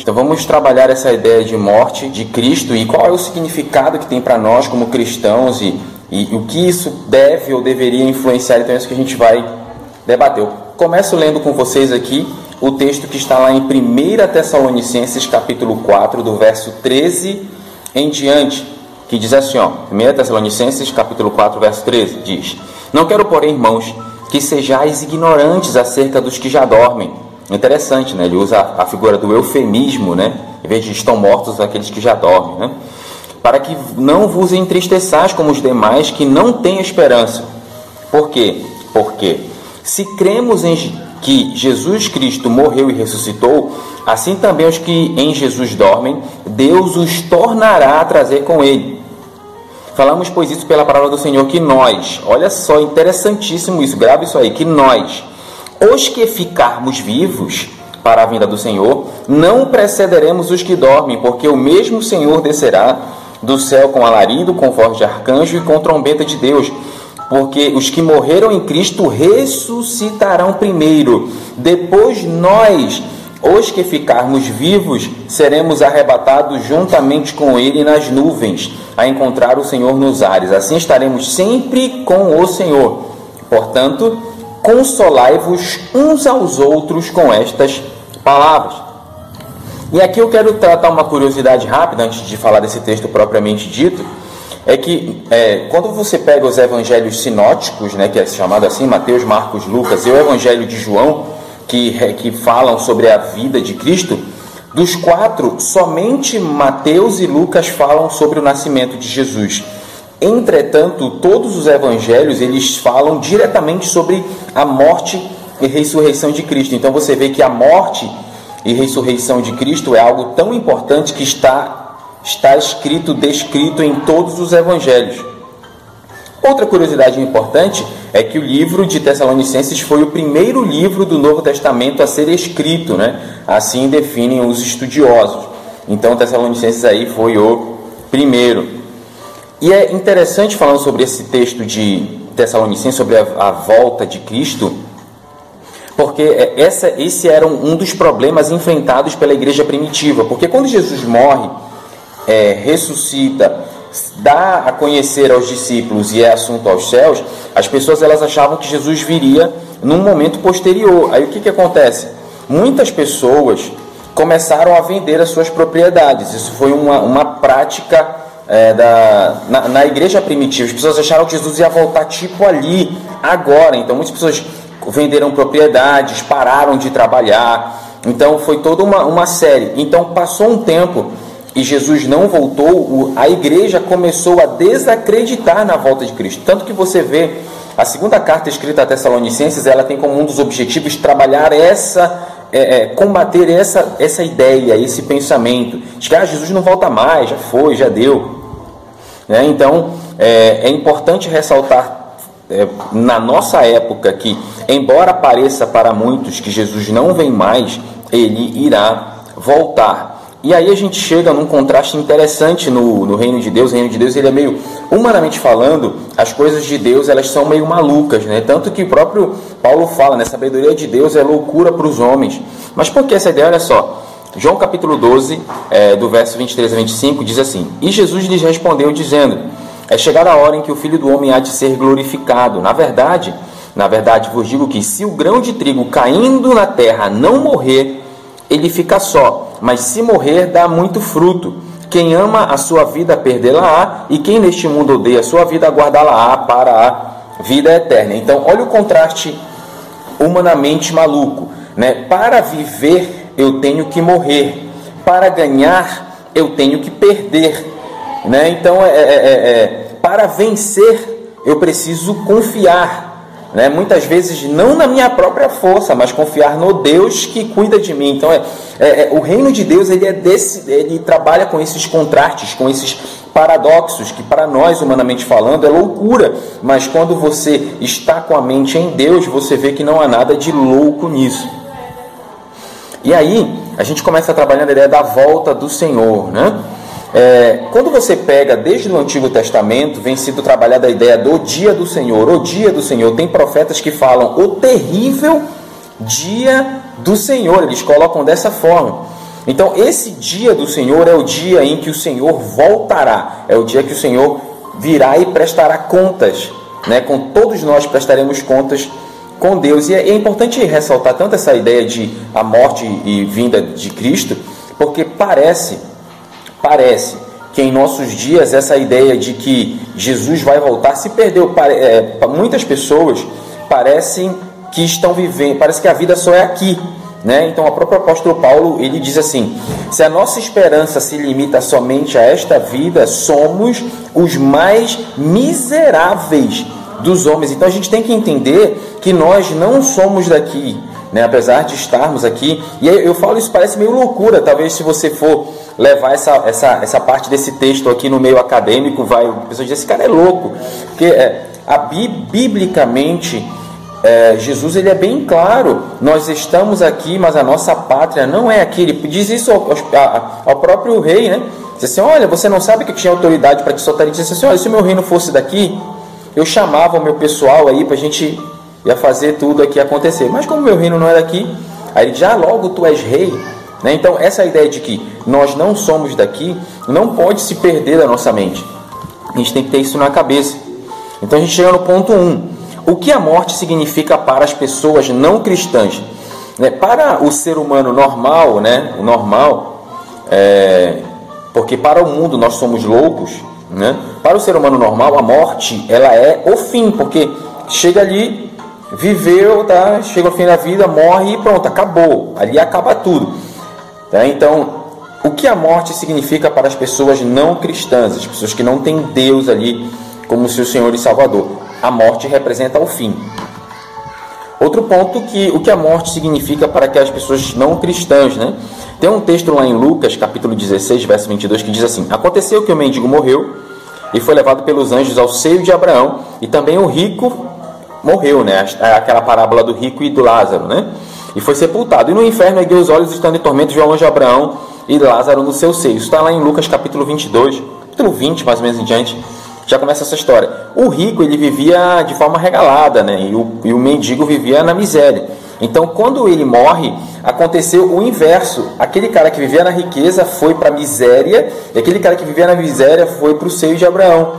Então vamos trabalhar essa ideia de morte de Cristo e qual é o significado que tem para nós como cristãos e, e, o que isso deve ou deveria influenciar. Então é isso que a gente vai debater. Eu começo lendo com vocês aqui o texto que está lá em 1 Tessalonicenses capítulo 4, do verso 13 em diante, que diz assim, ó, 1 Tessalonicenses capítulo 4, verso 13, diz: Não quero, porém, irmãos, que sejais ignorantes acerca dos que já dormem Interessante, né? Ele usa a figura do eufemismo, né? Em vez de estão mortos aqueles que já dormem, né? Para que não vos entristeçais como os demais que não têm esperança. Por quê? Porque se cremos em que Jesus Cristo morreu e ressuscitou, assim também os que em Jesus dormem, Deus os tornará a trazer com ele. Falamos, pois, isso pela palavra do Senhor, que nós, olha só, interessantíssimo isso, grave isso aí, que nós, os que ficarmos vivos para a vinda do Senhor, não precederemos os que dormem, porque o mesmo Senhor descerá do céu com alarido, com voz de arcanjo e com trombeta de Deus. Porque os que morreram em Cristo ressuscitarão primeiro, depois nós, os que ficarmos vivos, seremos arrebatados juntamente com Ele nas nuvens, a encontrar o Senhor nos ares. Assim estaremos sempre com o Senhor. Portanto, consolai-vos uns aos outros com estas palavras. E aqui eu quero tratar uma curiosidade rápida antes de falar desse texto propriamente dito. É que é, quando você pega os evangelhos sinóticos, né, que é chamado assim, Mateus, Marcos, Lucas e o evangelho de João, que, que falam sobre a vida de Cristo, dos quatro, somente Mateus e Lucas falam sobre o nascimento de Jesus. Entretanto, todos os evangelhos eles falam diretamente sobre a morte e ressurreição de Cristo. Então você vê que a morte e ressurreição de Cristo é algo tão importante que está está escrito, descrito em todos os evangelhos. Outra curiosidade importante é que o livro de Tessalonicenses foi o primeiro livro do Novo Testamento a ser escrito, né? Assim definem os estudiosos. Então Tessalonicenses aí foi o primeiro. E é interessante falando sobre esse texto de Tessalonicenses, sobre a, a volta de Cristo, porque é, essa, esse era um, um, dos problemas enfrentados pela igreja primitiva. Porque quando Jesus morre, é, ressuscita, dá a conhecer aos discípulos e é assunto aos céus, as pessoas elas achavam que Jesus viria num momento posterior. Aí o que, que acontece? Muitas pessoas começaram a vender as suas propriedades. Isso foi uma, uma prática é, da, na, na, igreja primitiva, as pessoas acharam que Jesus ia voltar tipo ali, agora. Então muitas pessoas venderam propriedades, pararam de trabalhar. Então foi toda uma, uma série. Então passou um tempo e Jesus não voltou, a igreja começou a desacreditar na volta de Cristo. Tanto que você vê a segunda carta escrita a Tessalonicenses, ela tem como um dos objetivos trabalhar essa, é, é, combater essa, essa ideia, esse pensamento de que ah, Jesus não volta mais, já foi, já deu. Né? Então, é, é, importante ressaltar é, na nossa época que, embora pareça para muitos que Jesus não vem mais, ele irá voltar. E aí a gente chega num contraste interessante no, no reino de Deus. O reino de Deus ele é meio, humanamente falando, as coisas de Deus elas são meio malucas, né? Tanto que o próprio Paulo fala, né? Sabedoria de Deus é loucura para os homens. Mas por que essa ideia? Olha só. João capítulo 12, é, do verso 23 a 25, diz assim: E Jesus lhes respondeu, dizendo: É chegada a hora em que o filho do homem há de ser glorificado. Na verdade, na verdade vos digo que se o grão de trigo caindo na terra não morrer, ele fica só, mas se morrer, dá muito fruto. Quem ama a sua vida, perdê-la-á, e quem neste mundo odeia a sua vida, guardá-la-á para a vida eterna. Então, olha o contraste humanamente maluco. Né? Para viver eu tenho que morrer. Para ganhar, eu tenho que perder. Né? Então, é, é, é, é, para vencer, eu preciso confiar. Né? Muitas vezes, não na minha própria força, mas confiar no Deus que cuida de mim. Então, é, é, é, o reino de Deus ele, é desse, ele trabalha com esses contrastes, com esses paradoxos, que para nós, humanamente falando, é loucura. Mas quando você está com a mente em Deus, você vê que não há nada de louco nisso. E aí, a gente começa a trabalhar a ideia da volta do Senhor, né? É, quando você pega desde o Antigo Testamento, vem sido trabalhada a ideia do dia do Senhor, o dia do Senhor. Tem profetas que falam o terrível dia do Senhor, eles colocam dessa forma. Então, esse dia do Senhor é o dia em que o Senhor voltará, é o dia que o Senhor virá e prestará contas, né? Com todos nós prestaremos contas com Deus. E é, é importante ressaltar tanto essa ideia de a morte e vinda de Cristo, porque parece, parece que em nossos dias essa ideia de que Jesus vai voltar se perdeu. É, muitas pessoas parecem que estão vivendo, parece que a vida só é aqui. Né? Então, o próprio apóstolo Paulo ele diz assim: se a nossa esperança se limita somente a esta vida, somos os mais miseráveis dos homens. Então, a gente tem que entender que nós não somos daqui, né? apesar de estarmos aqui. E eu falo isso parece meio loucura, talvez se você for levar essa, essa, essa parte desse texto aqui no meio acadêmico, vai, a pessoa diz: esse cara é louco, porque é, a, biblicamente é, Jesus ele é bem claro: nós estamos aqui, mas a nossa pátria não é aqui. Ele diz isso ao, ao, próprio rei, né? Diz assim: Olha, você não sabe que tinha autoridade para te soltar. Ele disse assim: Olha, se o meu reino fosse daqui, eu chamava o meu pessoal aí para a gente ia fazer tudo aqui acontecer. Mas como meu reino não é daqui, aí diz: Ah, logo tu és rei. Né? Então, essa ideia de que nós não somos daqui não pode se perder da nossa mente. A gente tem que ter isso na cabeça. Então, a gente chega no ponto 1. Um. O que a morte significa para as pessoas não cristãs? Né? Para o ser humano normal, né? o normal, é... porque para o mundo nós somos loucos, né? para o ser humano normal a morte ela é o fim, porque chega ali, viveu, tá? chega ao fim da vida, morre e pronto, acabou, ali acaba tudo. Tá? Então, o que a morte significa para as pessoas não cristãs, as pessoas que não têm Deus ali como seu Senhor e Salvador? a morte representa o fim. Outro ponto que o que a morte significa para aquelas pessoas não cristãs, né? Tem um texto lá em Lucas, capítulo 16, verso 22, que diz assim: Aconteceu que o mendigo morreu e foi levado pelos anjos ao seio de Abraão, e também o rico morreu, né? É aquela parábola do rico e do Lázaro, né? E foi sepultado. E no inferno ergueu os olhos, estando em tormento, viu ao anjo Abraão e Lázaro no seu seio. Está lá em Lucas, capítulo 22, capítulo 20, mais ou menos em diante já começa essa história. O rico ele vivia de forma regalada, né? E o, e o mendigo vivia na miséria. Então, quando ele morre, aconteceu o inverso. Aquele cara que vivia na riqueza foi para a miséria, e aquele cara que vivia na miséria foi para o seio de Abraão.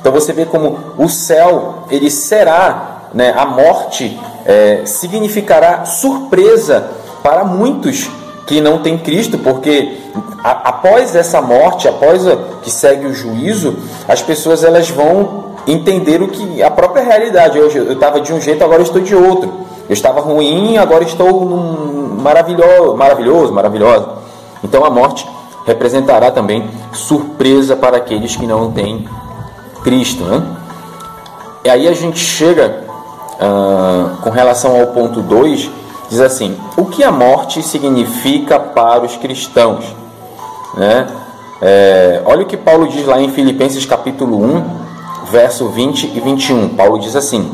Então, você vê como o céu ele será, né? A morte é, significará surpresa para muitos que não têm Cristo, porque a, após essa morte, após a, que segue o juízo, as pessoas elas vão entender o que a própria realidade. Hoje eu estava de um jeito, agora estou de outro. Eu estava ruim, agora estou num maravilhoso, maravilhoso, maravilhosa. Então a morte representará também surpresa para aqueles que não têm Cristo, né? E aí a gente chega uh, com relação ao ponto 2 diz assim: o que a morte significa para os cristãos? Né? É, olha o que Paulo diz lá em Filipenses capítulo 1, verso 20 e 21. Paulo diz assim: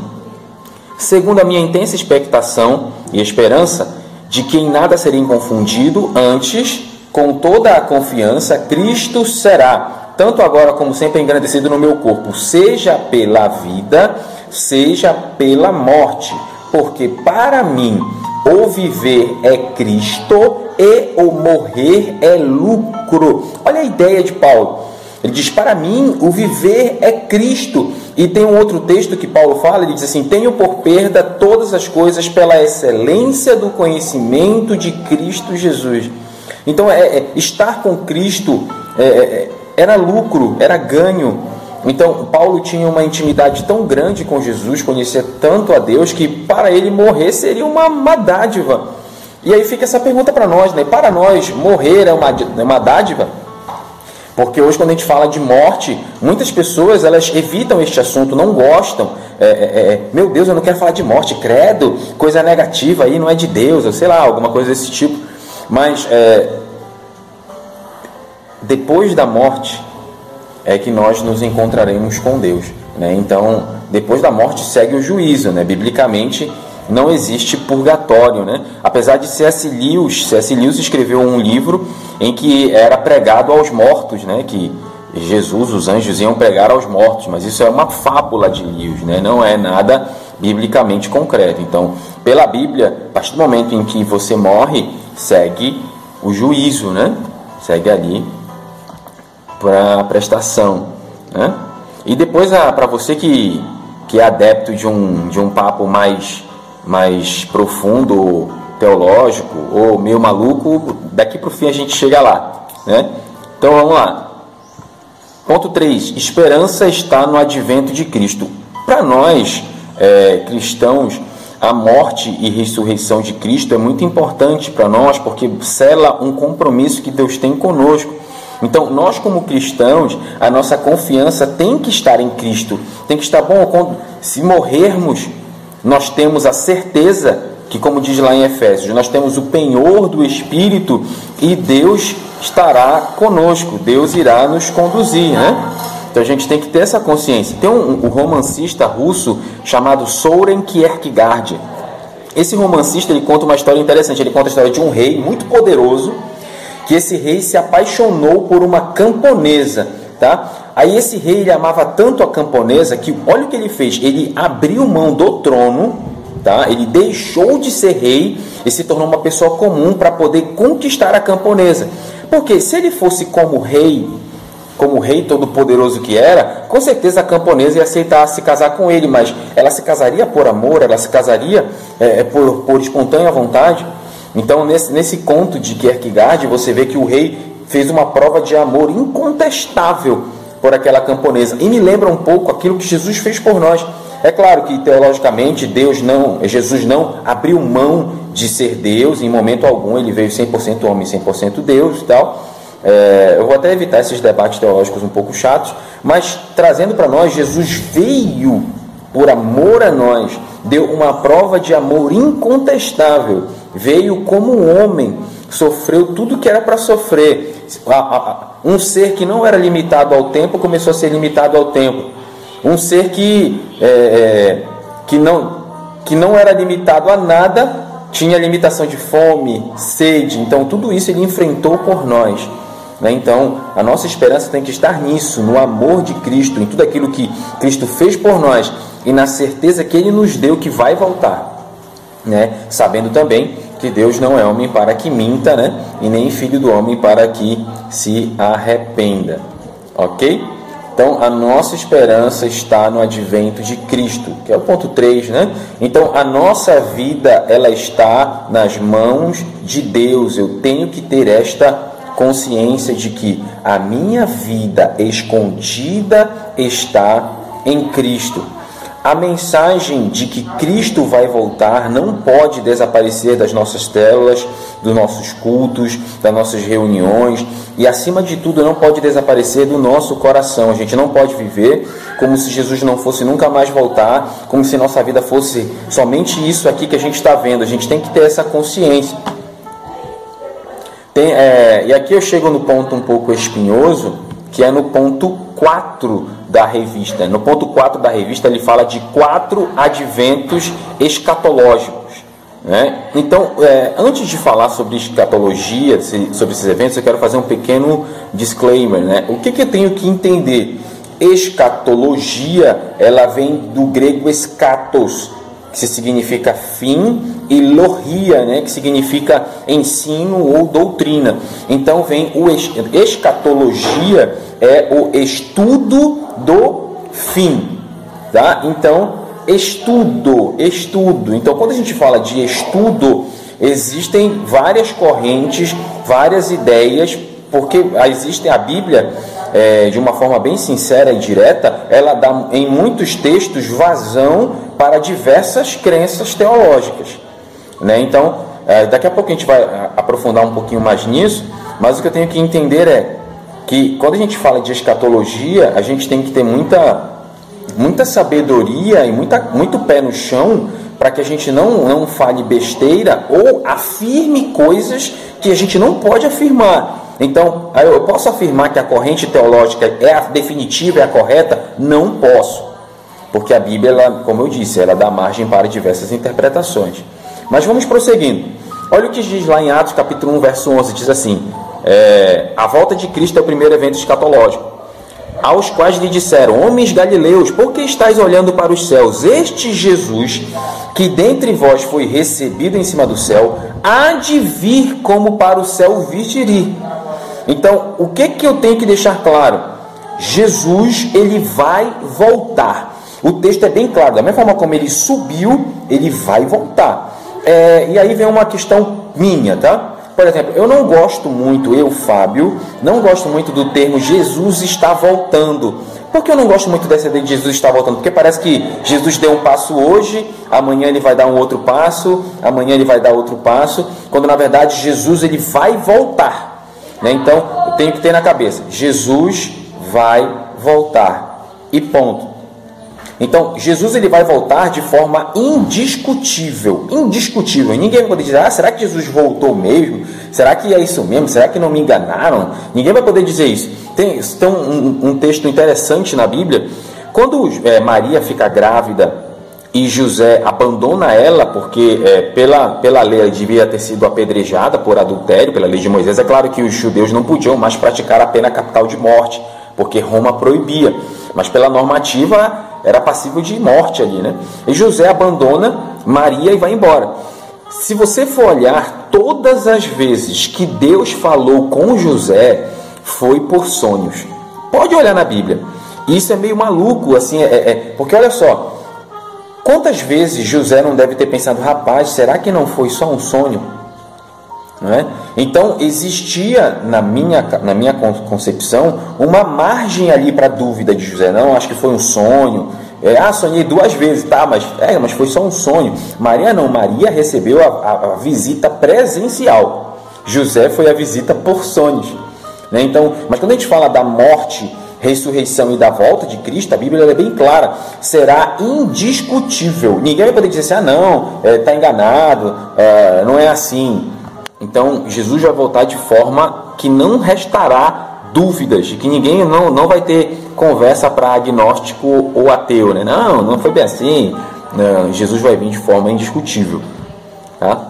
Segundo a minha intensa expectação e esperança de que em nada serei confundido, antes, com toda a confiança, Cristo será, tanto agora como sempre, engrandecido no meu corpo, seja pela vida, seja pela morte, porque para mim o viver é Cristo e o morrer é lucro. Olha a ideia de Paulo. Ele diz: Para mim, o viver é Cristo. E tem um outro texto que Paulo fala: ele diz assim: Tenho por perda todas as coisas pela excelência do conhecimento de Cristo Jesus. Então, é, é estar com Cristo é, é era lucro, era ganho. Então, Paulo tinha uma intimidade tão grande com Jesus, conhecia tanto a Deus, que para ele morrer seria uma, uma dádiva. E aí fica essa pergunta para nós, né? Para nós, morrer é uma, é uma dádiva? Porque hoje, quando a gente fala de morte, muitas pessoas elas evitam este assunto, não gostam. É, é, é, meu Deus, eu não quero falar de morte, credo, coisa negativa aí, não é de Deus, ou sei lá, alguma coisa desse tipo. Mas é, depois da morte, é que nós nos encontraremos com Deus. Né? Então, depois da morte segue o juízo. Né? Biblicamente, não existe purgatório. Né? Apesar de C.S. Lewis, C.S. Lewis escreveu um livro em que era pregado aos mortos, né? que Jesus, os anjos iam pregar aos mortos, mas isso é uma fábula de Lewis, né? não é nada biblicamente concreto. Então, pela Bíblia, a partir do momento em que você morre, segue o juízo, né? Segue ali para prestação, né? E depois para você que, que é adepto de um, de um papo mais mais profundo, teológico ou meio maluco, daqui para o fim a gente chega lá, né? Então vamos lá. Ponto 3. Esperança está no advento de Cristo. Para nós, é, cristãos, a morte e ressurreição de Cristo é muito importante para nós porque sela um compromisso que Deus tem conosco. Então, nós como cristãos, a nossa confiança tem que estar em Cristo. Tem que estar bom quando se morrermos, nós temos a certeza que, como diz lá em Efésios, nós temos o penhor do Espírito e Deus estará conosco, Deus irá nos conduzir, né? Então a gente tem que ter essa consciência. Tem um, um romancista russo chamado Soren Kierkegaard. Esse romancista ele conta uma história interessante. Ele conta a história de um rei muito poderoso que esse rei se apaixonou por uma camponesa, tá? Aí esse rei ele amava tanto a camponesa que olha o que ele fez. Ele abriu mão do trono, tá? Ele deixou de ser rei e se tornou uma pessoa comum para poder conquistar a camponesa. Porque se ele fosse como rei como rei todo-poderoso que era, com certeza a camponesa ia aceitar se casar com ele, mas ela se casaria por amor, ela se casaria é, é, por, por espontânea vontade. Então, nesse, nesse conto de Kierkegaard, você vê que o rei fez uma prova de amor incontestável por aquela camponesa. E me lembra um pouco aquilo que Jesus fez por nós. É claro que teologicamente Deus não, Jesus não abriu mão de ser Deus, em momento algum ele veio 100% homem, 100% Deus e tal. É, eu vou até evitar esses debates teológicos um pouco chatos, mas trazendo para nós, Jesus veio por amor a nós, deu uma prova de amor incontestável, veio como homem, sofreu tudo que era para sofrer. Um ser que não era limitado ao tempo começou a ser limitado ao tempo. Um ser que, é, é, que, não, que não era limitado a nada tinha limitação de fome, sede. Então, tudo isso ele enfrentou por nós. Né? Então, a nossa esperança tem que estar nisso, no amor de Cristo, em tudo aquilo que Cristo fez por nós e na certeza que Ele nos deu que vai voltar. Né? Sabendo também que Deus não é homem para que minta, né? e nem filho do homem para que se arrependa. Ok? Então, a nossa esperança está no advento de Cristo, que é o ponto 3, né? Então, a nossa vida, ela está nas mãos de Deus. Eu tenho que ter esta consciência de que a minha vida escondida está em Cristo. A mensagem de que Cristo vai voltar não pode desaparecer das nossas telas, dos nossos cultos, das nossas reuniões e, acima de tudo, não pode desaparecer do nosso coração. A gente não pode viver como se Jesus não fosse nunca mais voltar, como se nossa vida fosse somente isso aqui que a gente está vendo. A gente tem que ter essa consciência. Tem, é, e aqui eu chego no ponto um pouco espinhoso, que é no ponto 4 da revista. No ponto 4 da revista ele fala de quatro adventos escatológicos. Né? Então, é, antes de falar sobre escatologia, sobre esses eventos, eu quero fazer um pequeno disclaimer. Né? O que, que eu tenho que entender? Escatologia, ela vem do grego escatos, que significa fim, e logia, né, que significa ensino ou doutrina. Então vem o escatologia é o estudo do fim, tá? Então estudo, estudo. Então quando a gente fala de estudo, existem várias correntes, várias ideias, porque existe a Bíblia é, de uma forma bem sincera e direta, ela dá em muitos textos vazão para diversas crenças teológicas. Né? Então, é, daqui a pouco a gente vai aprofundar um pouquinho mais nisso, mas o que eu tenho que entender é que quando a gente fala de escatologia, a gente tem que ter muita, muita sabedoria e muita, muito pé no chão para que a gente não, não fale besteira ou afirme coisas que a gente não pode afirmar. Então, eu posso afirmar que a corrente teológica é a definitiva, é a correta? Não posso. Porque a Bíblia, ela, como eu disse, ela dá margem para diversas interpretações. Mas vamos prosseguindo. Olha o que diz lá em Atos capítulo 1, verso 11, diz assim, é, a volta de Cristo é o primeiro evento escatológico. aos quais lhe disseram: Homens galileus, por que estáis olhando para os céus? Este Jesus, que dentre vós foi recebido em cima do céu, há de vir como para o céu vir ir. Então, o que, que eu tenho que deixar claro? Jesus, ele vai voltar. O texto é bem claro, da mesma forma como ele subiu, ele vai voltar. É, e aí vem uma questão minha, tá? Por exemplo, eu não gosto muito, eu, Fábio, não gosto muito do termo Jesus está voltando. Por que eu não gosto muito dessa ideia de Jesus está voltando? Porque parece que Jesus deu um passo hoje, amanhã ele vai dar um outro passo, amanhã ele vai dar outro passo, quando na verdade Jesus ele vai voltar. Né? Então, eu tenho que ter na cabeça, Jesus vai voltar. E ponto. Então, Jesus ele vai voltar de forma indiscutível, indiscutível. Ninguém vai poder dizer: "Ah, será que Jesus voltou mesmo? Será que é isso mesmo? Será que não me enganaram?" Ninguém vai poder dizer isso. Tem, tem um, um texto interessante na Bíblia. Quando é, Maria fica grávida e José abandona ela, porque é, pela, pela lei ela devia ter sido apedrejada por adultério, pela lei de Moisés. É claro que os judeus não podiam mais praticar a pena capital de morte, porque Roma proibia. Mas pela normativa era passível de morte ali, né? E José abandona Maria e vai embora. Se você for olhar, todas as vezes que Deus falou com José foi por sonhos. Pode olhar na Bíblia. Isso é meio maluco, assim, é, é, porque olha só, quantas vezes José não deve ter pensado, rapaz, será que não foi só um sonho? Não é? Então existia na minha, na minha concepção uma margem ali para dúvida de José. Não, acho que foi um sonho. É, ah, sonhei duas vezes, tá, mas, é, mas foi só um sonho. Maria não, Maria recebeu a, a, a visita presencial. José foi a visita por sonhos. Né? Então, mas quando a gente fala da morte, ressurreição e da volta de Cristo, a Bíblia é bem clara, será indiscutível. Ninguém vai poder dizer assim, ah não, está é, enganado, é, não é assim. Então, Jesus vai voltar de forma que não restará dúvidas, de que ninguém não, não vai ter conversa para agnóstico ou ateu, né? Não, não foi bem assim. Não, Jesus vai vir de forma indiscutível. Tá?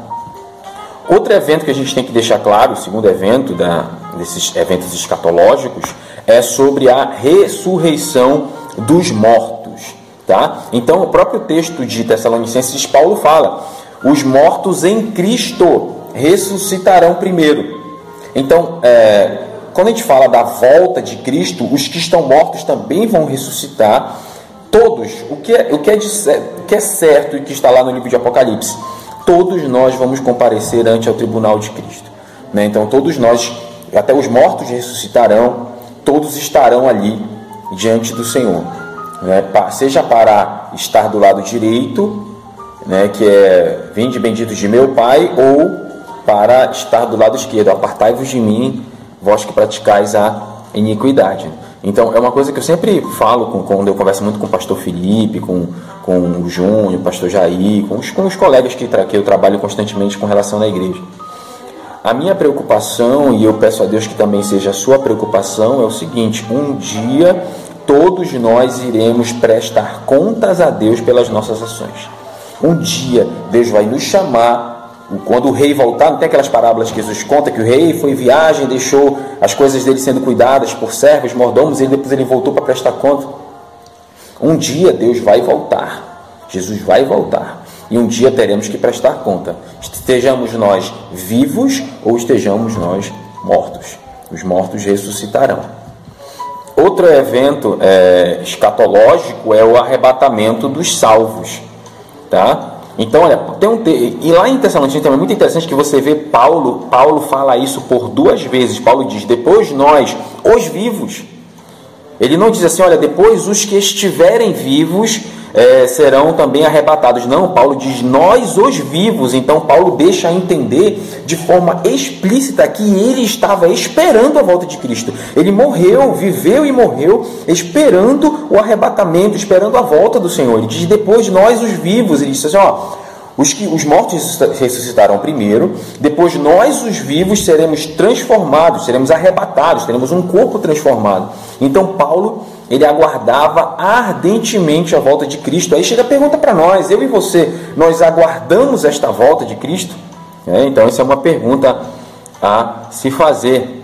Outro evento que a gente tem que deixar claro, o segundo evento da, desses eventos escatológicos, é sobre a ressurreição dos mortos. Tá? Então, o próprio texto de Tessalonicenses, Paulo fala: os mortos em Cristo ressuscitarão primeiro. Então, é, quando a gente fala da volta de Cristo, os que estão mortos também vão ressuscitar. Todos, o que é, o que é, de, o que é certo e que está lá no livro de Apocalipse, todos nós vamos comparecer ante o tribunal de Cristo. Né? Então, todos nós, até os mortos ressuscitarão, todos estarão ali diante do Senhor. Né? Seja para estar do lado direito, né? que é vinde benditos de meu Pai, ou para estar do lado esquerdo. Apartai-vos de mim, vós que praticais a iniquidade. Então, é uma coisa que eu sempre falo com, quando eu converso muito com o pastor Felipe, com, com o Júnior, o pastor Jair, com os, com os colegas que, que eu trabalho constantemente com relação à igreja. A minha preocupação, e eu peço a Deus que também seja a sua preocupação, é o seguinte: um dia todos nós iremos prestar contas a Deus pelas nossas ações. Um dia Deus vai nos chamar quando o rei voltar, não tem aquelas parábolas que Jesus conta que o rei foi em viagem, deixou as coisas dele sendo cuidadas por servos, mordomos, e depois ele voltou para prestar conta. Um dia Deus vai voltar, Jesus vai voltar, e um dia teremos que prestar conta, estejamos nós vivos ou estejamos nós mortos. Os mortos ressuscitarão. Outro evento é, escatológico é o arrebatamento dos salvos, tá? Então, olha, tem um te... e lá em Tessalonicenses é muito interessante que você vê Paulo, Paulo fala isso por duas vezes. Paulo diz: "Depois nós, os vivos". Ele não diz assim, olha, depois os que estiverem vivos é, serão também arrebatados. Não, Paulo diz nós os vivos. Então Paulo deixa entender de forma explícita que ele estava esperando a volta de Cristo. Ele morreu, viveu e morreu esperando o arrebatamento, esperando a volta do Senhor. Ele diz depois nós os vivos. Ele diz assim, ó, os, que, os mortos ressuscitarão primeiro, depois nós, os vivos, seremos transformados, seremos arrebatados, teremos um corpo transformado. Então, Paulo, ele aguardava ardentemente a volta de Cristo. Aí chega a pergunta para nós, eu e você, nós aguardamos esta volta de Cristo? É, então, essa é uma pergunta a se fazer.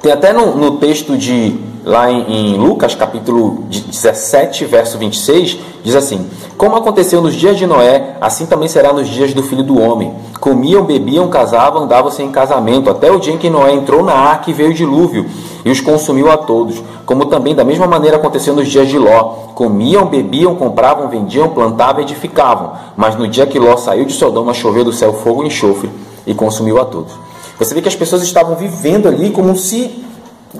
Tem até no, no texto de lá em, em, Lucas, capítulo 17, verso 26, diz assim: Como aconteceu nos dias de Noé, assim também será nos dias do filho do homem. Comiam, bebiam, casavam, davam-se em casamento, até o dia em que Noé entrou na arca e veio o dilúvio, e os consumiu a todos. Como também da mesma maneira aconteceu nos dias de Ló. Comiam, bebiam, compravam, vendiam, plantavam, edificavam. Mas no dia que Ló saiu de Sodoma, choveu do céu fogo e enxofre, e consumiu a todos. Você vê que as pessoas estavam vivendo ali como se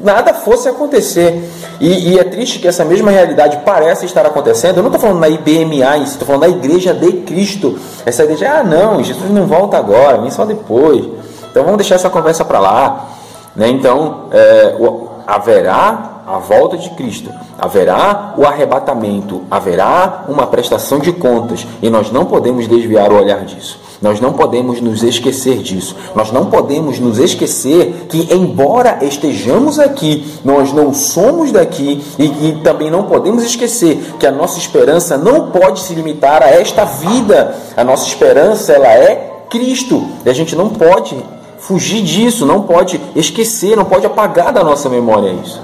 nada fosse acontecer. E, e, é triste que essa mesma realidade pareça estar acontecendo. Eu não estou falando na IBMA estou falando da igreja de Cristo. Essa de, ah, não, Jesus não volta agora, vem só depois. Então vamos deixar essa conversa para lá. Né? Então, é, o, haverá a volta de Cristo, haverá o arrebatamento, haverá uma prestação de contas e nós não podemos desviar o olhar disso. Nós não podemos nos esquecer disso. Nós não podemos nos esquecer que, embora estejamos aqui, nós não somos daqui e, também não podemos esquecer que a nossa esperança não pode se limitar a esta vida. A nossa esperança ela é Cristo e a gente não pode fugir disso, não pode esquecer, não pode apagar da nossa memória isso.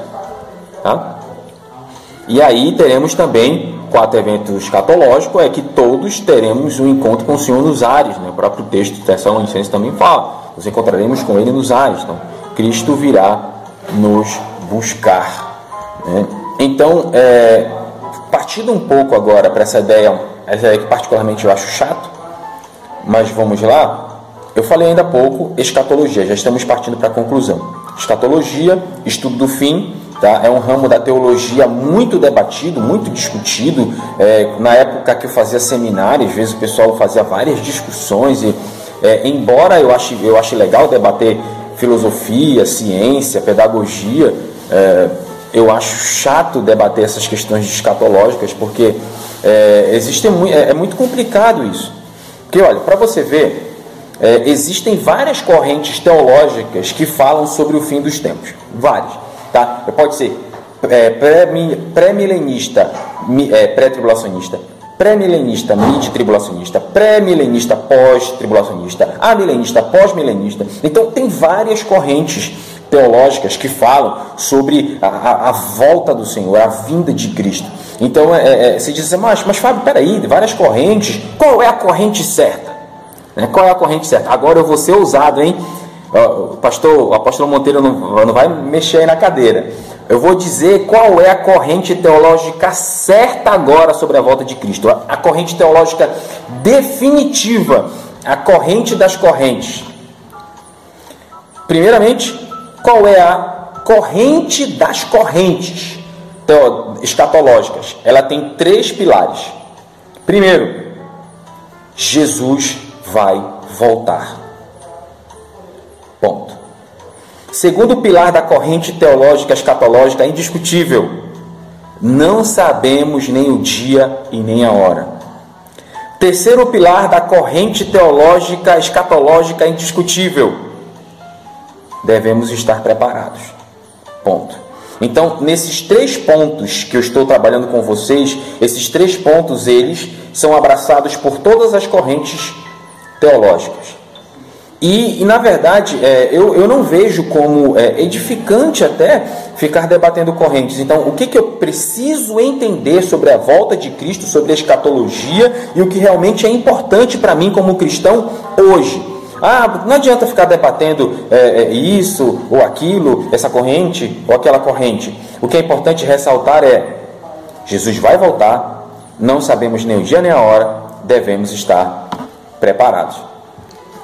Tá? E aí teremos também quatro eventos escatológicos, é que todos teremos um encontro com o Senhor nos ares. Né? O próprio texto de Tessalonicenses também fala. Nos encontraremos com Ele nos ares. Então, Cristo virá nos buscar. Né? Então, é, partindo um pouco agora para essa ideia, essa ideia que particularmente eu acho chato, mas vamos lá. Eu falei ainda há pouco escatologia, já estamos partindo para a conclusão. Escatologia, estudo do fim, Tá? É um ramo da teologia muito debatido, muito discutido. É, na época que eu fazia seminário, às vezes o pessoal fazia várias discussões. E, é, embora eu ache, eu ache legal debater filosofia, ciência, pedagogia, é, eu acho chato debater essas questões escatológicas, porque é, existe, é, é, muito complicado isso. Porque, olha, para você ver, é, existem várias correntes teológicas que falam sobre o fim dos tempos. Várias. Tá? Pode ser é, pré-milenista, é, pré-tribulacionista, pré-milenista, mid-tribulacionista, pré-milenista, pós-tribulacionista, amilenista, pós-milenista. Então, tem várias correntes teológicas que falam sobre a, a, a, volta do Senhor, a vinda de Cristo. Então, é, é, é se diz assim, mas, mas Fábio, peraí, várias correntes, qual é a corrente certa? Né? Qual é a corrente certa? Agora eu vou ser ousado, hein? O pastor, o apóstolo Monteiro não, não vai mexer aí na cadeira. Eu vou dizer qual é a corrente teológica certa agora sobre a volta de Cristo. A, a corrente teológica definitiva, a corrente das correntes. Primeiramente, qual é a corrente das correntes escatológicas? Ela tem três pilares. Primeiro, Jesus vai voltar. Segundo pilar da corrente teológica escatológica indiscutível, não sabemos nem o dia e nem a hora. Terceiro pilar da corrente teológica escatológica indiscutível, devemos estar preparados. Ponto. Então, nesses três pontos que eu estou trabalhando com vocês, esses três pontos, eles são abraçados por todas as correntes teológicas. E, e na verdade, é, eu, eu não vejo como é, edificante até ficar debatendo correntes. Então, o que, que eu preciso entender sobre a volta de Cristo, sobre a escatologia e o que realmente é importante para mim como cristão hoje. Ah, não adianta ficar debatendo é, é, isso ou aquilo, essa corrente ou aquela corrente. O que é importante ressaltar é: Jesus vai voltar, não sabemos nem o dia nem a hora, devemos estar preparados.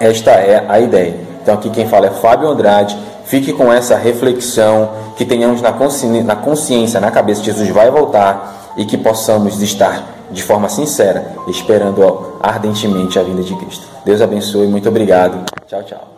Esta é a ideia. Então aqui quem fala é Fábio Andrade. Fique com essa reflexão, que tenhamos na consciência, na, consciência, na cabeça, Jesus vai voltar e que possamos estar de forma sincera, esperando ardentemente a vinda de Cristo. Deus abençoe, muito obrigado. Tchau, tchau.